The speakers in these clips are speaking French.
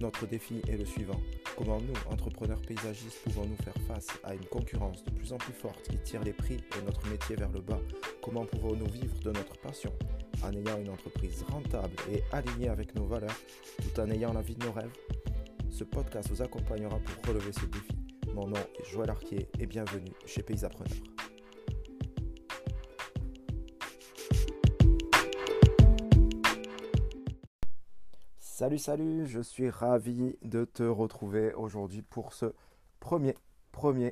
Notre défi est le suivant. Comment nous, entrepreneurs paysagistes, pouvons-nous faire face à une concurrence de plus en plus forte qui tire les prix et notre métier vers le bas? Comment pouvons-nous vivre de notre passion? En ayant une entreprise rentable et alignée avec nos valeurs tout en ayant la vie de nos rêves Ce podcast vous accompagnera pour relever ce défi. Mon nom est Joël Arquier et bienvenue chez Paysapreneur. Salut, salut, je suis ravi de te retrouver aujourd'hui pour ce premier,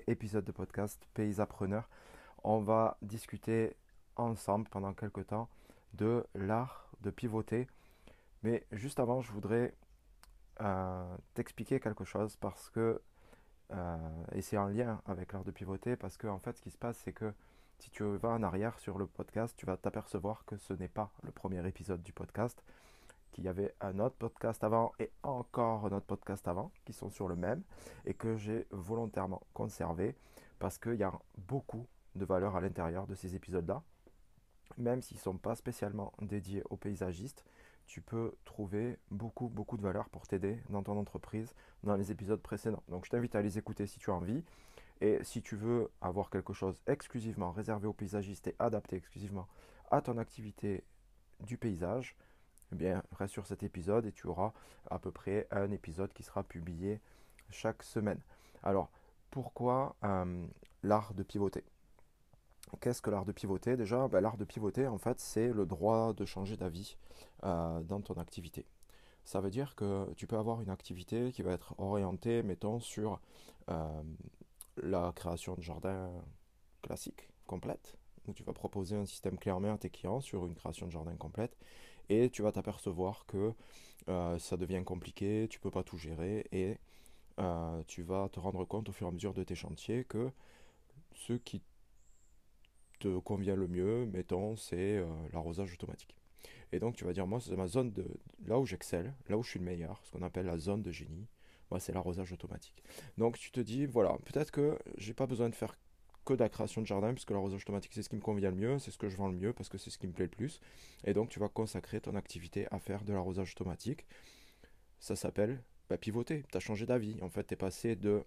épisode de podcast Paysapreneur. On va discuter ensemble pendant quelques temps de l'art de pivoter. Mais juste avant, je voudrais euh, t'expliquer quelque chose parce que, euh, et c'est en lien avec l'art de pivoter, parce que en fait, ce qui se passe, c'est que si tu vas en arrière sur le podcast, tu vas t'apercevoir que ce n'est pas le premier épisode du podcast qu'il y avait un autre podcast avant et encore un autre podcast avant qui sont sur le même et que j'ai volontairement conservé parce qu'il y a beaucoup de valeur à l'intérieur de ces épisodes-là. Même s'ils ne sont pas spécialement dédiés aux paysagistes, tu peux trouver beaucoup, beaucoup de valeur pour t'aider dans ton entreprise dans les épisodes précédents. Donc je t'invite à les écouter si tu as envie. Et si tu veux avoir quelque chose exclusivement réservé aux paysagistes et adapté exclusivement à ton activité du paysage, eh bien, reste sur cet épisode et tu auras à peu près un épisode qui sera publié chaque semaine. Alors, pourquoi euh, l'art de pivoter? Qu'est-ce que l'art de pivoter? Déjà, ben, l'art de pivoter, en fait, c'est le droit de changer d'avis euh, dans ton activité. Ça veut dire que tu peux avoir une activité qui va être orientée, mettons, sur euh, la création de jardin classique, complète, où tu vas proposer un système clé à tes clients sur une création de jardin complète et tu vas t'apercevoir que euh, ça devient compliqué, tu peux pas tout gérer et euh, tu vas te rendre compte au fur et à mesure de tes chantiers que ce qui te convient le mieux, mettons, c'est euh, l'arrosage automatique. Et donc tu vas dire, moi, c'est ma zone de là où j'excelle, là où je suis le meilleur, ce qu'on appelle la zone de génie. Moi, c'est l'arrosage automatique. Donc tu te dis, voilà, peut-être que j'ai pas besoin de faire que de la création de jardin, puisque l'arrosage automatique, c'est ce qui me convient le mieux, c'est ce que je vends le mieux, parce que c'est ce qui me plaît le plus. Et donc, tu vas consacrer ton activité à faire de l'arrosage automatique. Ça s'appelle pivoter. Tu as changé d'avis. En fait, tu es passé de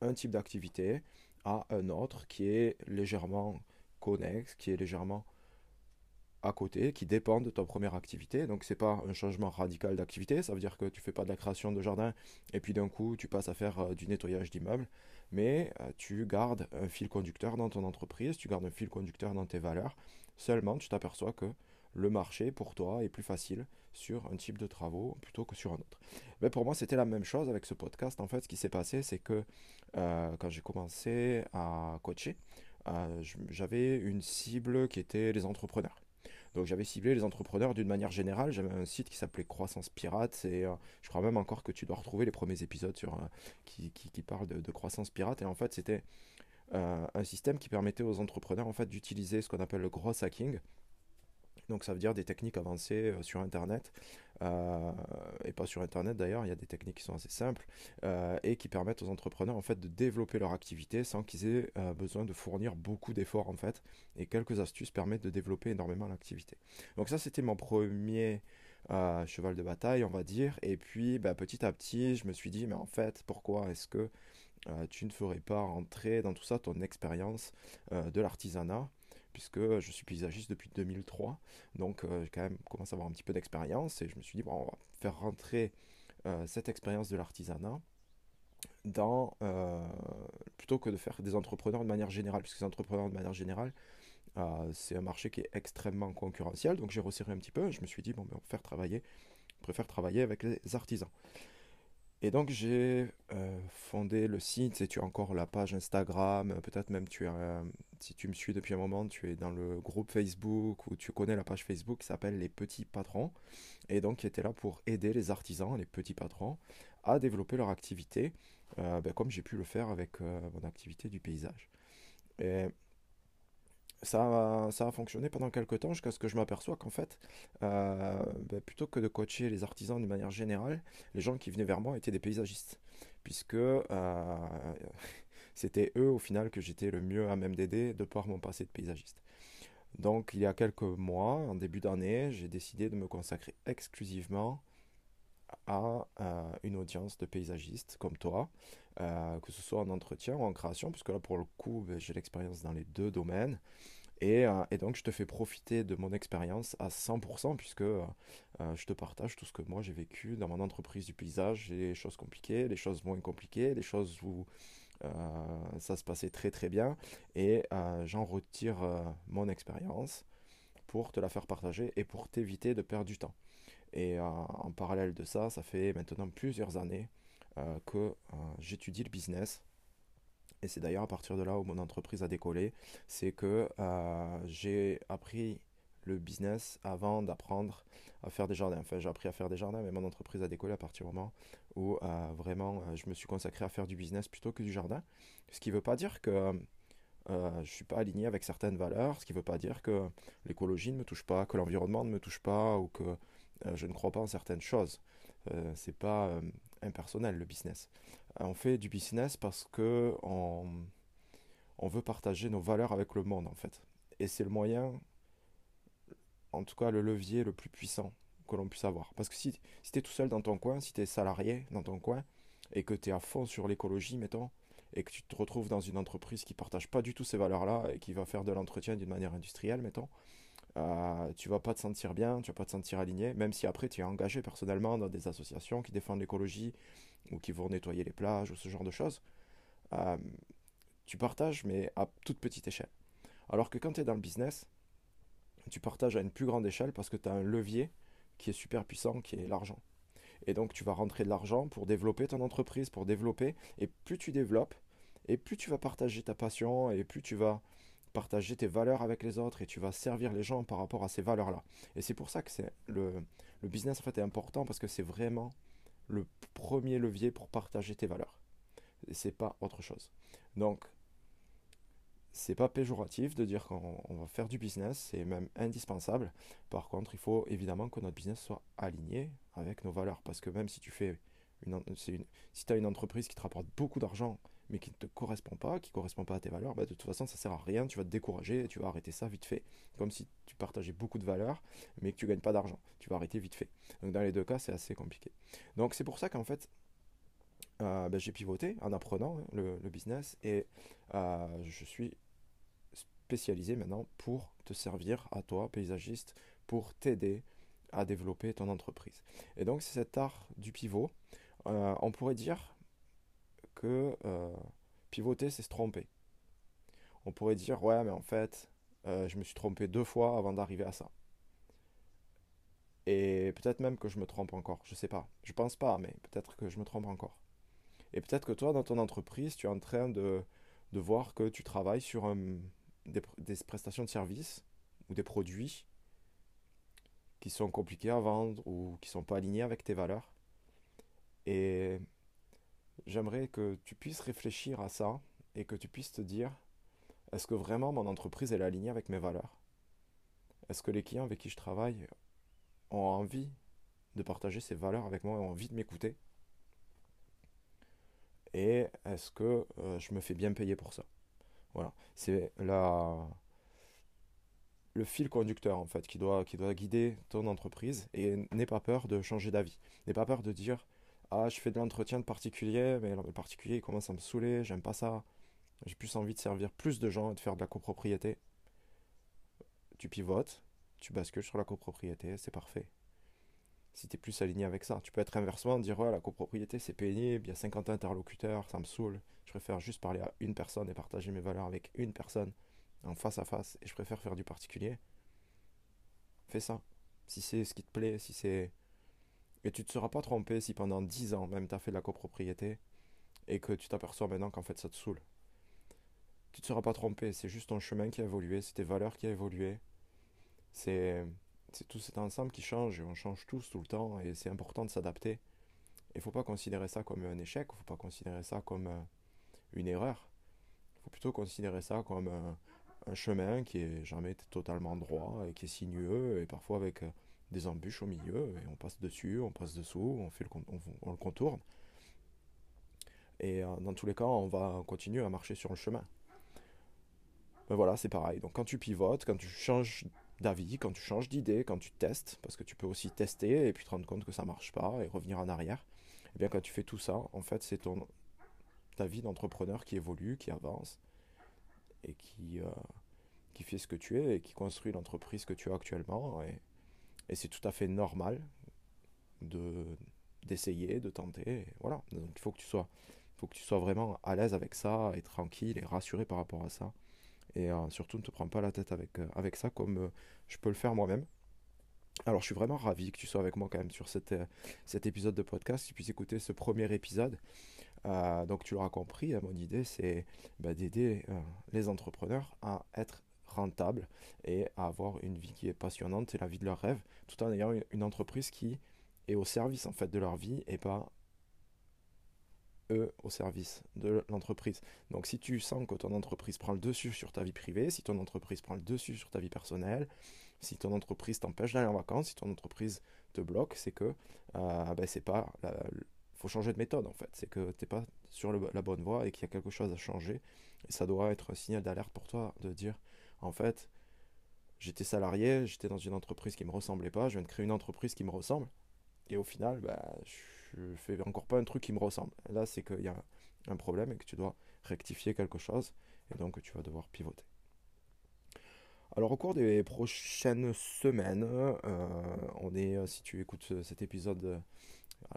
un type d'activité à un autre qui est légèrement connexe, qui est légèrement à côté, qui dépend de ta première activité. Donc, c'est pas un changement radical d'activité. Ça veut dire que tu fais pas de la création de jardin et puis d'un coup, tu passes à faire euh, du nettoyage d'immeubles mais euh, tu gardes un fil conducteur dans ton entreprise, tu gardes un fil conducteur dans tes valeurs. Seulement, tu t'aperçois que le marché pour toi est plus facile sur un type de travaux plutôt que sur un autre. Mais pour moi, c'était la même chose avec ce podcast. En fait, ce qui s'est passé, c'est que euh, quand j'ai commencé à coacher, j'avais une cible qui était les entrepreneurs. Donc j'avais ciblé les entrepreneurs d'une manière générale. J'avais un site qui s'appelait Croissance Pirate. Et euh, je crois même encore que tu dois retrouver les premiers épisodes sur, euh, qui, parlent de, croissance pirate. Et en fait, c'était euh, un système qui permettait aux entrepreneurs en fait, d'utiliser ce qu'on appelle le gros hacking. Donc ça veut dire des techniques avancées euh, sur Internet, euh, et pas sur Internet d'ailleurs, il y a des techniques qui sont assez simples, euh, et qui permettent aux entrepreneurs en fait de développer leur activité sans qu'ils aient besoin de fournir beaucoup d'efforts en fait, et quelques astuces permettent de développer énormément l'activité. Donc ça c'était mon premier cheval de bataille on va dire, et puis bah, petit à petit je me suis dit mais en fait pourquoi est-ce que tu ne ferais pas rentrer dans tout ça ton expérience de l'artisanat? Puisque je suis paysagiste depuis 2003, donc euh, j'ai quand même commencé à avoir un petit peu d'expérience et je me suis dit, bon, on va faire rentrer euh, cette expérience de l'artisanat dans, euh, plutôt que de faire des entrepreneurs de manière générale, puisque les entrepreneurs de manière générale, c'est un marché qui est extrêmement concurrentiel, donc j'ai resserré un petit peu, je me suis dit, bon, ben, on, faire on préfère travailler avec les artisans. Et donc j'ai euh, fondé le site, et tu as encore la page Instagram, peut-être même tu as, si tu me suis depuis un moment, tu es dans le groupe Facebook ou tu connais la page Facebook qui s'appelle Les Petits Patrons, et donc qui était là pour aider les artisans, les petits patrons, à développer leur activité, euh, ben, comme j'ai pu le faire avec euh, mon activité du paysage. Et ça, ça a fonctionné pendant quelques temps jusqu'à ce que je m'aperçois qu'en fait, euh, ben, plutôt que de coacher les artisans de manière générale, les gens qui venaient vers moi étaient des paysagistes. Puisque euh, c'était eux au final que j'étais le mieux à même d'aider de par mon passé de paysagiste. Donc il y a quelques mois, en début d'année, j'ai décidé de me consacrer exclusivement à une audience de paysagistes comme toi, que ce soit en entretien ou en création, puisque là pour le coup ben, j'ai l'expérience dans les deux domaines. Et, donc je te fais profiter de mon expérience à 100% puisque je te partage tout ce que moi j'ai vécu dans mon entreprise du paysage, les choses compliquées, les choses moins compliquées, les choses où ça se passait très très bien. Et j'en retire mon expérience pour te la faire partager et pour t'éviter de perdre du temps. Et en parallèle de ça, ça fait maintenant plusieurs années que j'étudie le business et c'est d'ailleurs à partir de là où mon entreprise a décollé, c'est que euh, j'ai appris le business avant d'apprendre à faire des jardins. Enfin, j'ai appris à faire des jardins, mais mon entreprise a décollé à partir du moment où euh, vraiment euh, je me suis consacré à faire du business plutôt que du jardin. Ce qui ne veut pas dire que je ne suis pas aligné avec certaines valeurs, ce qui ne veut pas dire que l'écologie ne me touche pas, que l'environnement ne me touche pas ou que je ne crois pas en certaines choses. c'est pas impersonnel le business. Euh, on fait du business parce que on, veut partager nos valeurs avec le monde en fait. Et c'est le moyen, en tout cas le levier le plus puissant que l'on puisse avoir. Parce que si, si tu es tout seul dans ton coin, si tu es salarié dans ton coin, et que tu es à fond sur l'écologie, mettons, et que tu te retrouves dans une entreprise qui partage pas du tout ces valeurs-là et qui va faire de l'entretien d'une manière industrielle, mettons, euh, tu vas pas te sentir bien, tu vas pas te sentir aligné, même si après tu es engagé personnellement dans des associations qui défendent l'écologie ou qui vont nettoyer les plages ou ce genre de choses. Euh, tu partages, mais à toute petite échelle. Alors que quand tu es dans le business, tu partages à une plus grande échelle parce que tu as un levier qui est super puissant, qui est l'argent. Et donc tu vas rentrer de l'argent pour développer ton entreprise, pour développer. Et plus tu développes, et plus tu vas partager ta passion, et plus tu vas partager tes valeurs avec les autres et tu vas servir les gens par rapport à ces valeurs-là. Et c'est pour ça que c'est le, le business en fait est important parce que c'est vraiment le premier levier pour partager tes valeurs. Et c'est pas autre chose. Donc c'est pas péjoratif de dire qu'on va faire du business, c'est même indispensable. Par contre, il faut évidemment que notre business soit aligné avec nos valeurs parce que même si tu fais une, si tu as une entreprise qui te rapporte beaucoup d'argent mais qui ne te correspond pas, qui ne correspond pas à tes valeurs, bah, de toute façon, ça sert à rien, tu vas te décourager tu vas arrêter ça vite fait. Comme si tu partageais beaucoup de valeurs, mais que tu gagnes pas d'argent. Tu vas arrêter vite fait. Donc, dans les deux cas, c'est assez compliqué. Donc, c'est pour ça qu'en fait, euh, bah, j'ai pivoté en apprenant hein, le, business et euh, je suis spécialisé maintenant pour te servir à toi, paysagiste, pour t'aider à développer ton entreprise. Et donc, c'est cet art du pivot. Euh, on pourrait dire que euh, pivoter, c'est se tromper. On pourrait dire, ouais, mais en fait, euh, je me suis trompé deux fois avant d'arriver à ça. Et peut-être même que je me trompe encore, je sais pas. Je pense pas, mais peut-être que je me trompe encore. Et peut-être que toi, dans ton entreprise, tu es en train de, de voir que tu travailles sur des, des, prestations de services ou des produits qui sont compliqués à vendre ou qui sont pas alignés avec tes valeurs. Et j'aimerais que tu puisses réfléchir à ça et que tu puisses te dire, est-ce que vraiment mon entreprise est alignée avec mes valeurs? Est-ce que les clients avec qui je travaille ont envie de partager ces valeurs avec moi, ont envie de m'écouter? Et est-ce que euh, je me fais bien payer pour ça? Voilà, c'est la le fil conducteur en fait qui doit, qui doit guider ton entreprise et n'aie pas peur de changer d'avis. N'aie pas peur de dire ah, je fais de l'entretien de particulier, mais le particulier il commence à me saouler, j'aime pas ça. J'ai plus envie de servir plus de gens et de faire de la copropriété. Tu pivotes, tu bascules sur la copropriété, c'est parfait. Si tu es plus aligné avec ça, tu peux être inversement, dire ouais, la copropriété c'est pénible, il y a 50 interlocuteurs, ça me saoule. Je préfère juste parler à une personne et partager mes valeurs avec une personne en face à face et je préfère faire du particulier. Fais ça. Si c'est ce qui te plaît, si c'est et tu ne te seras pas trompé si pendant 10 ans même tu as fait de la copropriété et que tu t'aperçois maintenant qu'en fait ça te saoule. Tu ne te seras pas trompé, c'est juste ton chemin qui a évolué, c'est tes valeurs qui a évolué. C'est tout cet ensemble qui change et on change tous tout le temps et c'est important de s'adapter. Il ne faut pas considérer ça comme un échec, il ne faut pas considérer ça comme euh, une erreur. Il faut plutôt considérer ça comme euh, un chemin qui est jamais totalement droit et qui est sinueux et parfois avec euh, des embûches au milieu, et on passe dessus, on passe dessous, on, fait le, on, le contourne. Et euh, dans tous les cas, on va continuer à marcher sur le chemin. Mais voilà, c'est pareil. Donc quand tu pivotes, quand tu changes d'avis, quand tu changes d'idée, quand tu testes, parce que tu peux aussi tester et puis te rendre compte que ça marche pas et revenir en arrière. Et eh bien quand tu fais tout ça, en fait, c'est ton ta vie d'entrepreneur qui évolue, qui avance et qui, euh, qui fait ce que tu es et qui construit l'entreprise que tu as actuellement. Et c'est tout à fait normal de d'essayer, de tenter. voilà. Donc il faut que tu sois, faut que tu sois vraiment à l'aise avec ça et tranquille et rassuré par rapport à ça. Et euh, surtout, ne te prends pas la tête avec, euh, avec ça comme euh, je peux le faire moi-même. Alors, je suis vraiment ravi que tu sois avec moi quand même sur cette, cet épisode de podcast, que tu puisses écouter ce premier épisode. donc, tu l'auras compris, hein, mon idée, c'est bah, d'aider les entrepreneurs à être rentables et à avoir une vie qui est passionnante et la vie de leur rêve, tout en ayant une entreprise qui est au service en fait de leur vie et pas eux au service de l'entreprise. Donc si tu sens que ton entreprise prend le dessus sur ta vie privée, si ton entreprise prend le dessus sur ta vie personnelle, si ton entreprise t'empêche d'aller en vacances, si ton entreprise te bloque, c'est que euh, ben c'est pas faut changer de méthode en fait. C'est que tu n'es pas sur la bonne voie et qu'il y a quelque chose à changer. Et ça doit être un signal d'alerte pour toi de dire en fait, j'étais salarié, j'étais dans une entreprise qui ne me ressemblait pas, je viens de créer une entreprise qui me ressemble. Et au final, bah, je fais encore pas un truc qui me ressemble. Là, c'est qu'il y a un problème et que tu dois rectifier quelque chose et donc tu vas devoir pivoter. Alors au cours des prochaines semaines, euh, on est, euh, si tu écoutes cet épisode euh,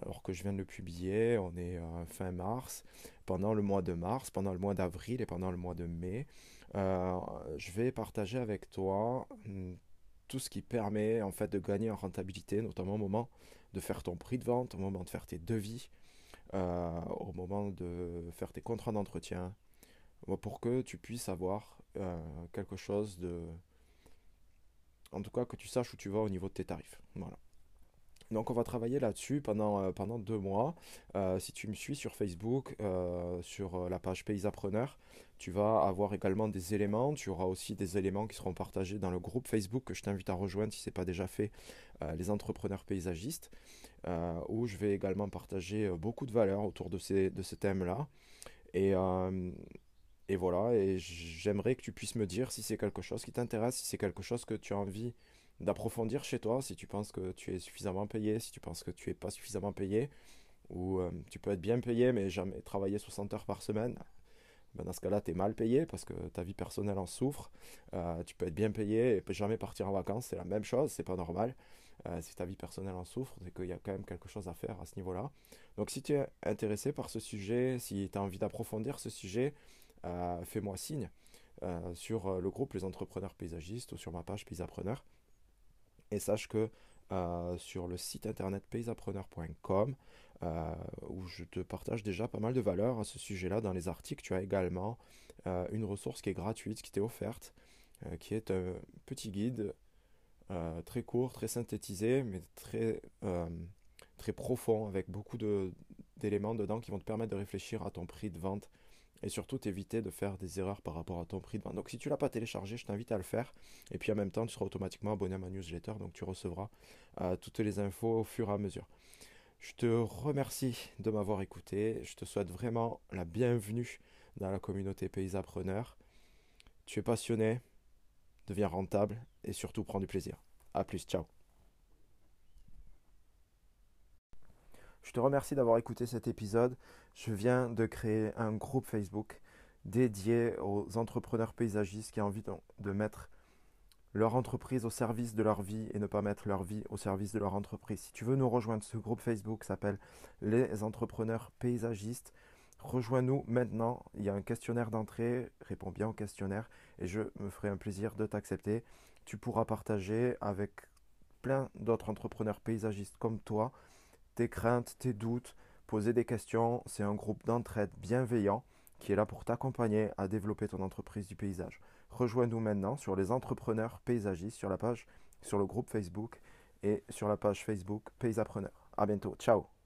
alors que je viens de le publier, on est fin mars, pendant le mois de mars, pendant le mois d'avril et pendant le mois de mai, je vais partager avec toi hmm, tout ce qui permet en fait de gagner en rentabilité, notamment au moment de faire ton prix de vente, au moment de faire tes devis, euh, au moment de faire tes contrats d'entretien, pour que tu puisses avoir euh, quelque chose de... En tout cas, que tu saches où tu vas au niveau de tes tarifs. Voilà. Donc on va travailler là-dessus pendant, euh, pendant deux mois. si tu me suis sur Facebook, sur la page Paysapreneur, tu vas avoir également des éléments. Tu auras aussi des éléments qui seront partagés dans le groupe Facebook que je t'invite à rejoindre si ce n'est pas déjà fait, les entrepreneurs paysagistes. Euh, où je vais également partager euh, beaucoup de valeurs autour de, ces, de ce thème-là. Et, euh, et voilà, et j'aimerais que tu puisses me dire si c'est quelque chose qui t'intéresse, si c'est quelque chose que tu as envie d'approfondir chez toi, si tu penses que tu es suffisamment payé, si tu penses que tu n'es pas suffisamment payé, ou tu peux être bien payé mais jamais travailler 60 heures par semaine. Ben dans ce cas-là, tu es mal payé parce que ta vie personnelle en souffre. tu peux être bien payé et jamais partir en vacances, c'est la même chose, c'est pas normal. Euh, si ta vie personnelle en souffre, c'est qu'il y a quand même quelque chose à faire à ce niveau-là. Donc si tu es intéressé par ce sujet, si tu as envie d'approfondir ce sujet, euh, fais-moi signe euh, sur le groupe Les Entrepreneurs Paysagistes ou sur ma page Paysapreneur. Et sache que sur le site internet paysapreneur.com, où je te partage déjà pas mal de valeurs à ce sujet-là dans les articles, tu as également une ressource qui est gratuite, qui t'est offerte, qui est un petit guide euh, très court, très synthétisé, mais très, euh, très profond, avec beaucoup d'éléments dedans qui vont te permettre de réfléchir à ton prix de vente et surtout t'éviter de faire des erreurs par rapport à ton prix de vente. Donc si tu l'as pas téléchargé, je t'invite à le faire. Et puis en même temps, tu seras automatiquement abonné à ma newsletter, donc tu recevras euh, toutes les infos au fur et à mesure. Je te remercie de m'avoir écouté. Je te souhaite vraiment la bienvenue dans la communauté Paysapreneur. Tu es passionné, deviens rentable et surtout prends du plaisir. A plus, ciao. Je te remercie d'avoir écouté cet épisode. Je viens de créer un groupe Facebook dédié aux entrepreneurs paysagistes qui ont envie de mettre leur entreprise au service de leur vie et ne pas mettre leur vie au service de leur entreprise. Si tu veux nous rejoindre, ce groupe Facebook s'appelle Les entrepreneurs paysagistes. Rejoins-nous maintenant. Il y a un questionnaire d'entrée. Réponds bien au questionnaire et je me ferai un plaisir de t'accepter. Tu pourras partager avec plein d'autres entrepreneurs paysagistes comme toi tes craintes, tes doutes, poser des questions. C'est un groupe d'entraide bienveillant qui est là pour t'accompagner à développer ton entreprise du paysage. Rejoins-nous maintenant sur les entrepreneurs paysagistes sur la page, sur le groupe Facebook et sur la page Facebook Paysapreneur. À bientôt. Ciao